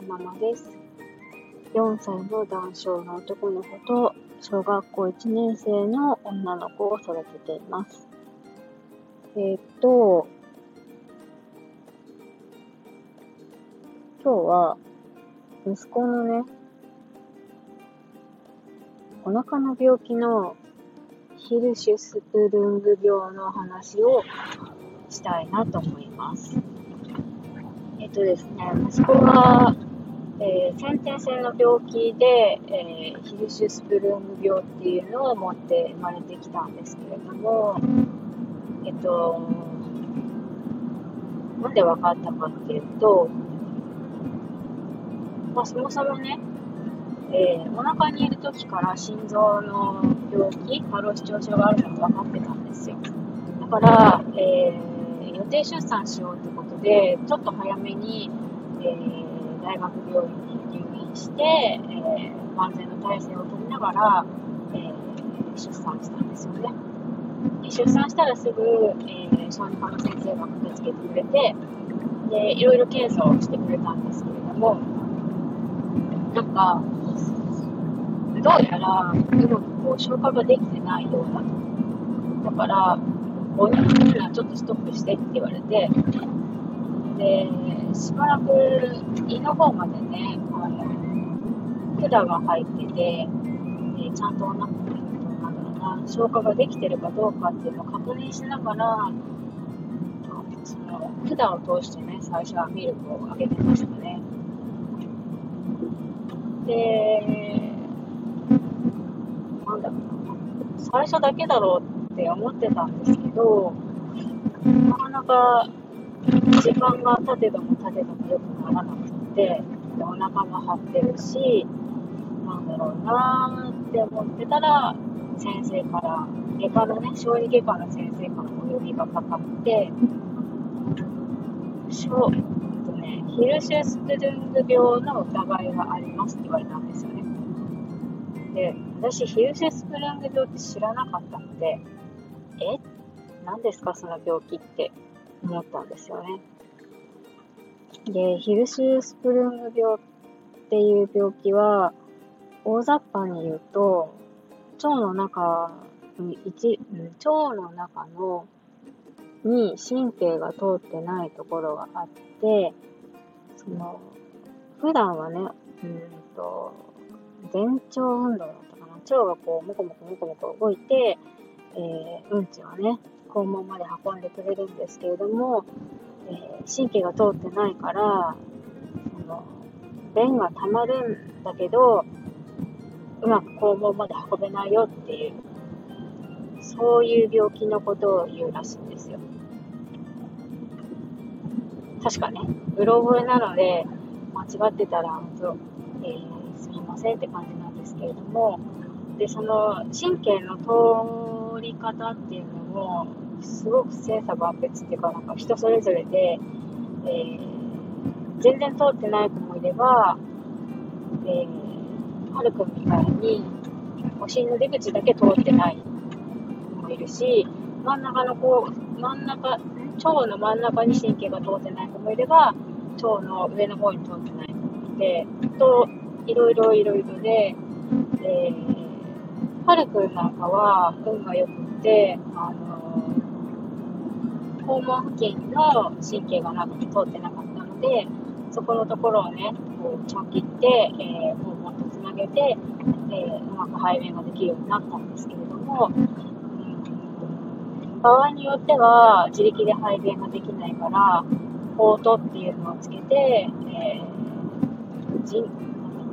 るままです。4歳の男性の男の子と小学校1年生の女の子を育てています。えー、っと、今日は息子のね、お腹の病気のヒルシュスプルング病の話をしたいなと思います。えっとですね、息子は、えー、先天性の病気で、えー、ヒルシュスプルング病っていうのを持って生まれてきたんですけれども、えっと、なんで分かったかっていうと、まあ、そもそもね、えー、お腹にいる時から心臓の病気、過労死症症があるのが分かってたんですよ。だから、えー、予定出産しようってことで、ちょっと早めに、えー、大学病院に入院して、えー、万全の体制を取りながら、えー、出産したんですよね。で出産したらすぐ、えー、小児科の先生が駆けつけてくれて、で、いろいろ検査をしてくれたんですけれども、なんか、どうやらうまくこう消化ができてないようだと。だから、母乳にはちょっとストップしてって言われて、で、しばらく胃の方までね、あの、管が入ってて、でちゃんとお腹なんだな、消化ができてるかどうかっていうのを確認しながら、その管を通してね、最初はミルクをあげてましたね。で、なんだろうな、最初だけだろうって思ってたんですけど、なかなか時間が経てども経てども良くならなくて、お腹も張ってるし、なんだろうなーって思ってたら、先生から、外科のね、小児外科の先生からお呼びがかかって、小、えっとね、ヒルシュスプルング病の疑いがありますって言われたんですよね。で、私、ヒルシュスプルング病って知らなかったので、え？何ですかその病気って思ったんですよね。で、ヒルシュスプルング病っていう病気は、大雑把に言うと、腸の中一、腸の中のに神経が通ってないところがあって、その、普段はね、うんと、前腸運動だったかな。腸がこう、もこもこもこもこ動いて、えー、うんちをね、肛門まで運んでくれるんですけれども、えー、神経が通ってないから、その、便が溜まるんだけど、うまく肛門まで運べないよっていう、そういう病気のことを言うらしいんですよ。確かね、うろ覚えなので、間違ってたら、本当、えーすみませんって感じなんですけれども、で、その神経の通り方っていうのも、すごく千差万別っていうか、なんか人それぞれで、えー、全然通ってない子もいれば、えー、はるくんみたいに、お尻の出口だけ通ってない子もいるし、真ん中の子、真ん中、腸の真ん中に神経が通ってない子もいれば、腸の上の方に通ってない子もいて、と、いろいろいろいろで、えー、はるくんなんかは運が良くて、あのー、肛門付近の神経がなくて通ってなかったので、そこのところをね、こうちょん切って、えー、肛門とつなげて、えー、うまく排便ができるようになったんですけれども、場合によっては自力で排便ができないから、ポートっていうのをつけて、えー、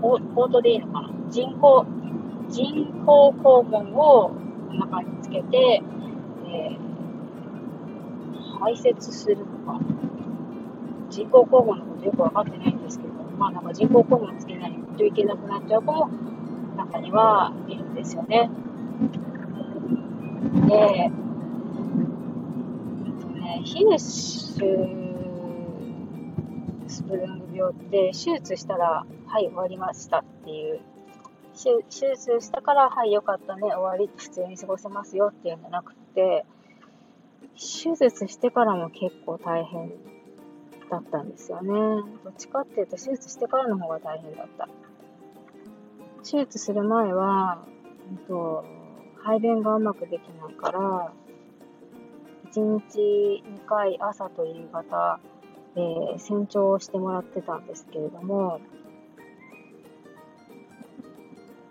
ポートでいいのかな？人工、人工肛門を中につけて、えー、排泄するのか。人工肛門のことよくわかってないんですけど、まあなんか人工肛門つけないといけなくなっちゃう子も中にはいるんですよね。で、えっとね、ヒルシュスプルング病って手術したらはい終わりましたっていう手術したからはいよかったね終わり普通に過ごせますよっていうんじゃなくて手術してからも結構大変だったんですよね。どっちかっていうと手術してからの方が大変だった。手術する前は、うんと、排便がうまくできないから、1日2回朝と夕方、えー、洗腸をしてもらってたんですけれども、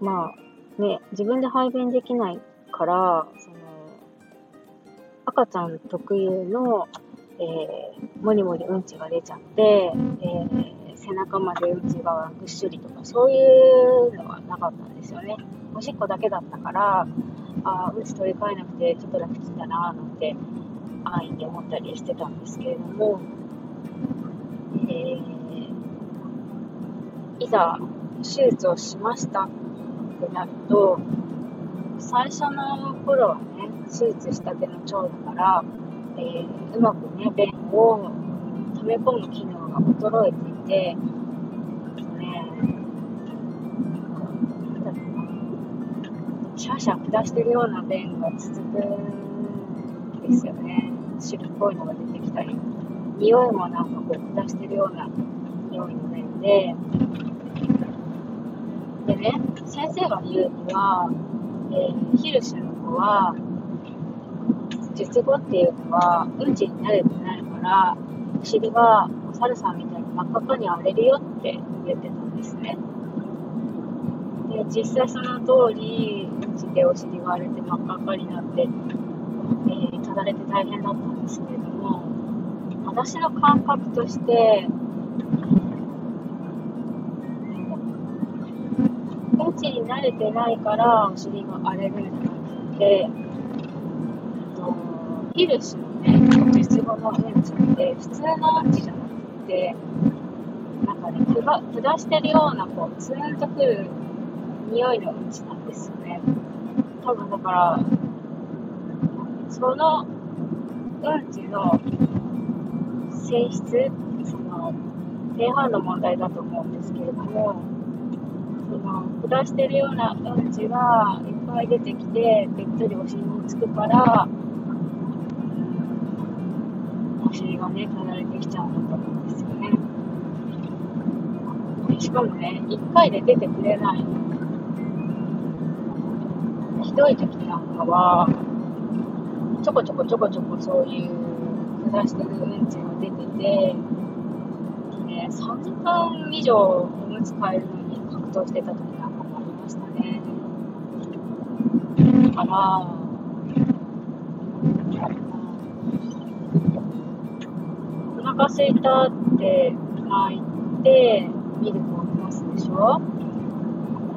まあね、自分で排便できないから、その、赤ちゃん特有の、えー、もりもりうんちが出ちゃって、えー、背中までうんちがぐっしりとか、そういうのはなかったんですよね。おしっこだけだったから、あうんち取り替えなくてちょっと楽ちんだなぁなんて安易に思ったりしてたんですけれども、えー、いざ手術をしましたってなると、最初の頃はね、手術したての腸だから、えー、うまくね、便を溜め込む機能が衰えていて、ね、シャーシャー下してるような便が続くんですよね。汁っぽいのが出てきたり、匂いもなんかこう下してるような匂いの便で、でね、先生が言うには、えー、ヒルシュの子は、術後っていうのは、うんちに慣れてないから、お尻がお猿さんみたいに真っ赤っかに荒れるよって言ってたんですね。で、実際その通り、うんちでお尻が荒れて真っ赤っかになって、えー、ただれて大変だったんですけれども、私の感覚として、ちに慣れてないからお尻が荒れるんじゃなくて、ヒルシのね、術後のうんちって普通のうんちじゃなくて、なんかね、下してるような、こう、ツーンとくる匂いのうんちなんですよね。多分だから、そのうんちの性質、その、pH の問題だと思うんですけれども、の、下してるようなうんちがいっぱい出てきて、べっとりお尻につくからお、尻がね、離れてきちゃうんだと思うんですよね。しかもね、1回で出てくれない。ひどい時なんかは、ちょこちょこちょこちょこそういう下してるうんちが出てて、3時間以上おむつ替えるのに格闘してた時なかもありましたね。だから、腹すいたって泣いて、ミルクを飲ますでしょ。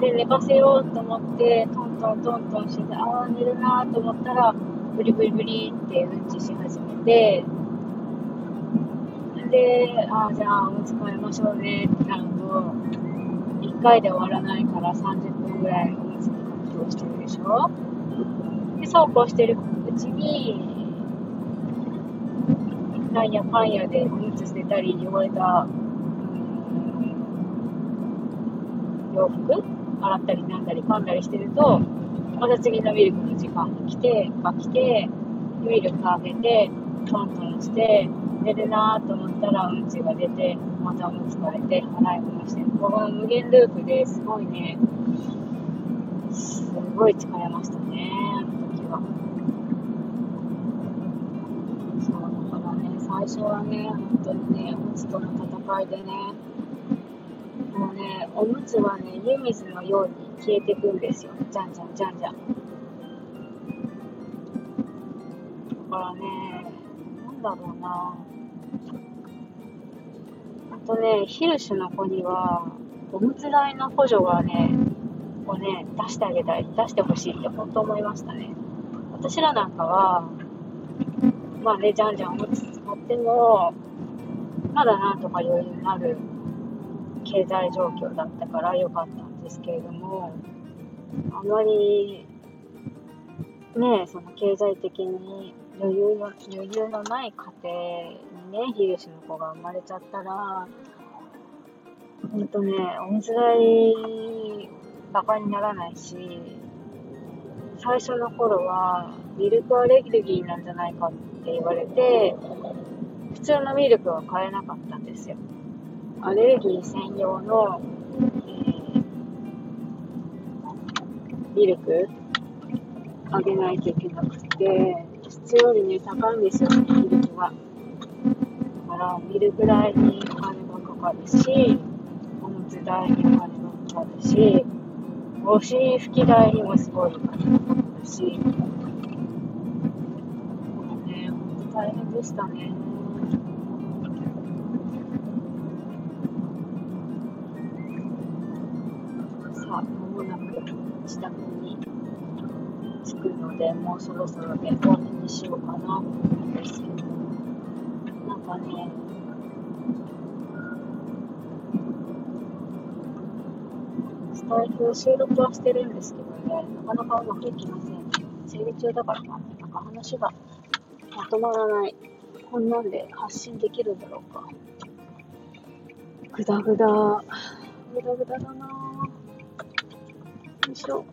で、寝かせようと思って、トントントントンして、ああ、寝るなと思ったら、ブリブリブリってうんちし始めて、で、ああ、じゃあ、おむつ替えましょうねってなると、回で終わらないから30分ぐらいおむつに格闘してるでしょ？で、そうこうしてるうちに、なんやかんやでうんつしてたり汚れた、洋服洗ったりなんだり噛んだりしてるとまた次のミルクの時間が来てが来てミルク食べてトントンして寝るなと思ったらうんちが出てまたおむつ替えて洗い物してこの無限ループですごいねすごい疲れましたねあの時はそうだからね。最初はね、本当にね、おむつとの戦いでね、もうね、おむつはね、湯水のように消えてくんですよ。じゃんじゃんじゃんじゃん。だからね、なんだろうなあとね、ヒルシュの子には、おむつ代の補助がね、をね、出してあげたい、出してほしいって本当思いましたね。私らなんかは、まあね、じゃんじゃんおむつ使っても、まだなんとか余裕のある経済状況だったから良かったんですけれども、あまり、ね、その経済的に余裕の余裕のない家庭ね、ヒルシの子が生まれちゃったら、ほんとね、おむつ代バカにならないし、最初の頃はミルクアレルギーなんじゃないかって言われて、普通のミルクは買えなかったんですよ。アレルギー専用の、ミルク？あげないといけなくて、必要よりね、高いんですよ、ミルクが。から、ミルク代にお金がかかるし、おむつ代にお金がかかるし、お尻拭き代にもすごいお金がかかるし、もうね、ほんと大変でしたね。さあ、まもなく自宅に着くので、もうそろそろね、終わりにしようかなと思うんですけど、スタイフ収録はしてるんですけどね、なかなかうまくいきません。生理中だからかな、なんか話がまとまらない。こんなんで発信できるんだろうか。ぐだぐだ。ぐだぐだだなぁ。よいしょ。